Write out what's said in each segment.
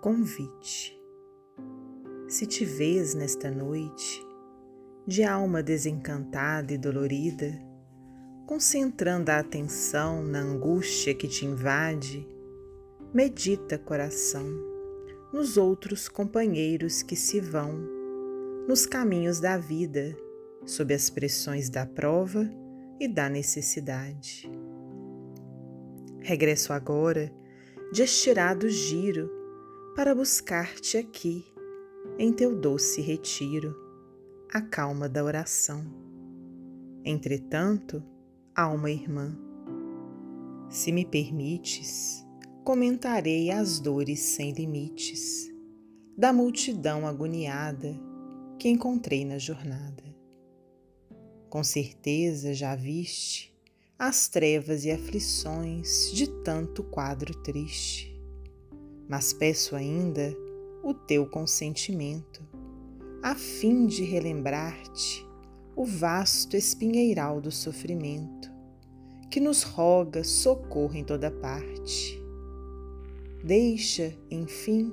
Convite. Se te vês nesta noite, de alma desencantada e dolorida, concentrando a atenção na angústia que te invade, medita, coração, nos outros companheiros que se vão, nos caminhos da vida, sob as pressões da prova e da necessidade. Regresso agora de estirado giro para buscar-te aqui, em teu doce retiro, a calma da oração. Entretanto, alma irmã, se me permites, comentarei as dores sem limites da multidão agoniada que encontrei na jornada. Com certeza já viste as trevas e aflições de tanto quadro triste. Mas peço ainda o teu consentimento, a fim de relembrar-te o vasto espinheiral do sofrimento, que nos roga socorro em toda parte. Deixa, enfim,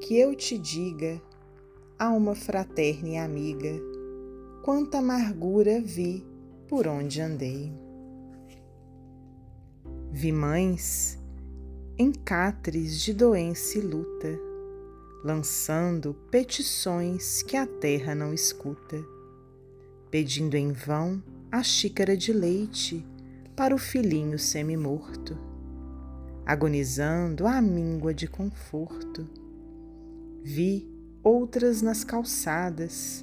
que eu te diga, alma fraterna e amiga, quanta amargura vi por onde andei. Vi mães em cátres de doença e luta, lançando petições que a terra não escuta, pedindo em vão a xícara de leite para o filhinho semi-morto, agonizando a míngua de conforto. Vi outras nas calçadas,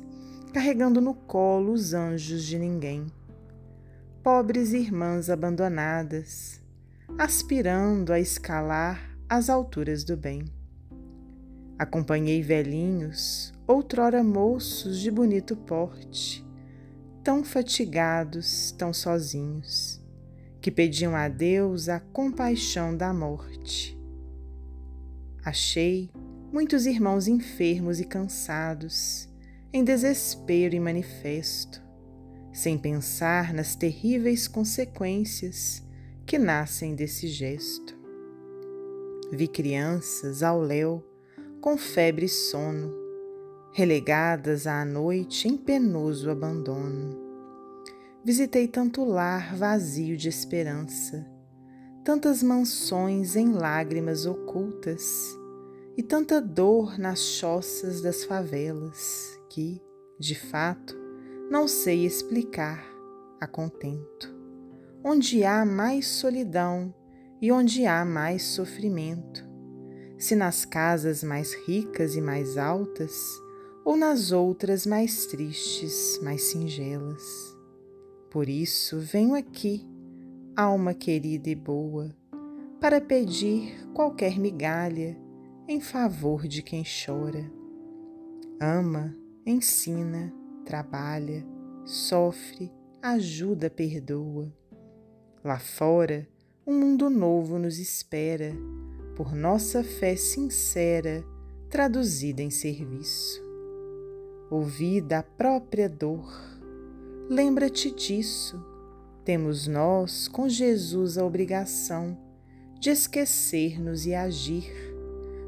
carregando no colo os anjos de ninguém, pobres irmãs abandonadas, aspirando a escalar as alturas do bem. Acompanhei velhinhos, outrora moços de bonito porte, tão fatigados, tão sozinhos, que pediam a Deus a compaixão da morte. Achei muitos irmãos enfermos e cansados, em desespero e manifesto, sem pensar nas terríveis consequências que nascem desse gesto. Vi crianças ao léu com febre e sono, relegadas à noite em penoso abandono. Visitei tanto lar vazio de esperança, tantas mansões em lágrimas ocultas e tanta dor nas choças das favelas que, de fato, não sei explicar a contento onde há mais solidão e onde há mais sofrimento, se nas casas mais ricas e mais altas, ou nas outras mais tristes, mais singelas. Por isso venho aqui, alma querida e boa, para pedir qualquer migalha em favor de quem chora. Ama, ensina, trabalha, sofre, ajuda, perdoa Lá fora, um mundo novo nos espera, por nossa fé sincera, traduzida em serviço. Ouvida a própria dor, lembra-te disso. Temos nós com Jesus a obrigação de esquecer-nos e agir,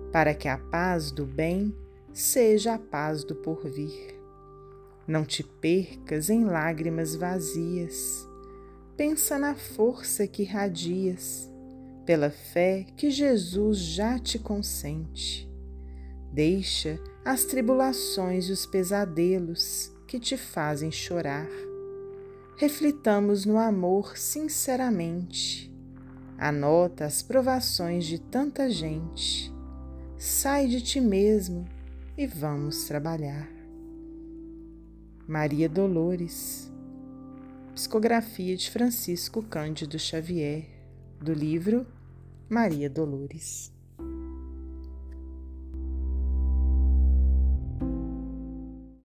para que a paz do bem seja a paz do porvir. Não te percas em lágrimas vazias pensa na força que radias, pela fé que Jesus já te consente. Deixa as tribulações e os pesadelos que te fazem chorar. Reflitamos no amor sinceramente. Anota as provações de tanta gente. Sai de ti mesmo e vamos trabalhar. Maria Dolores Psicografia de Francisco Cândido Xavier, do livro Maria Dolores.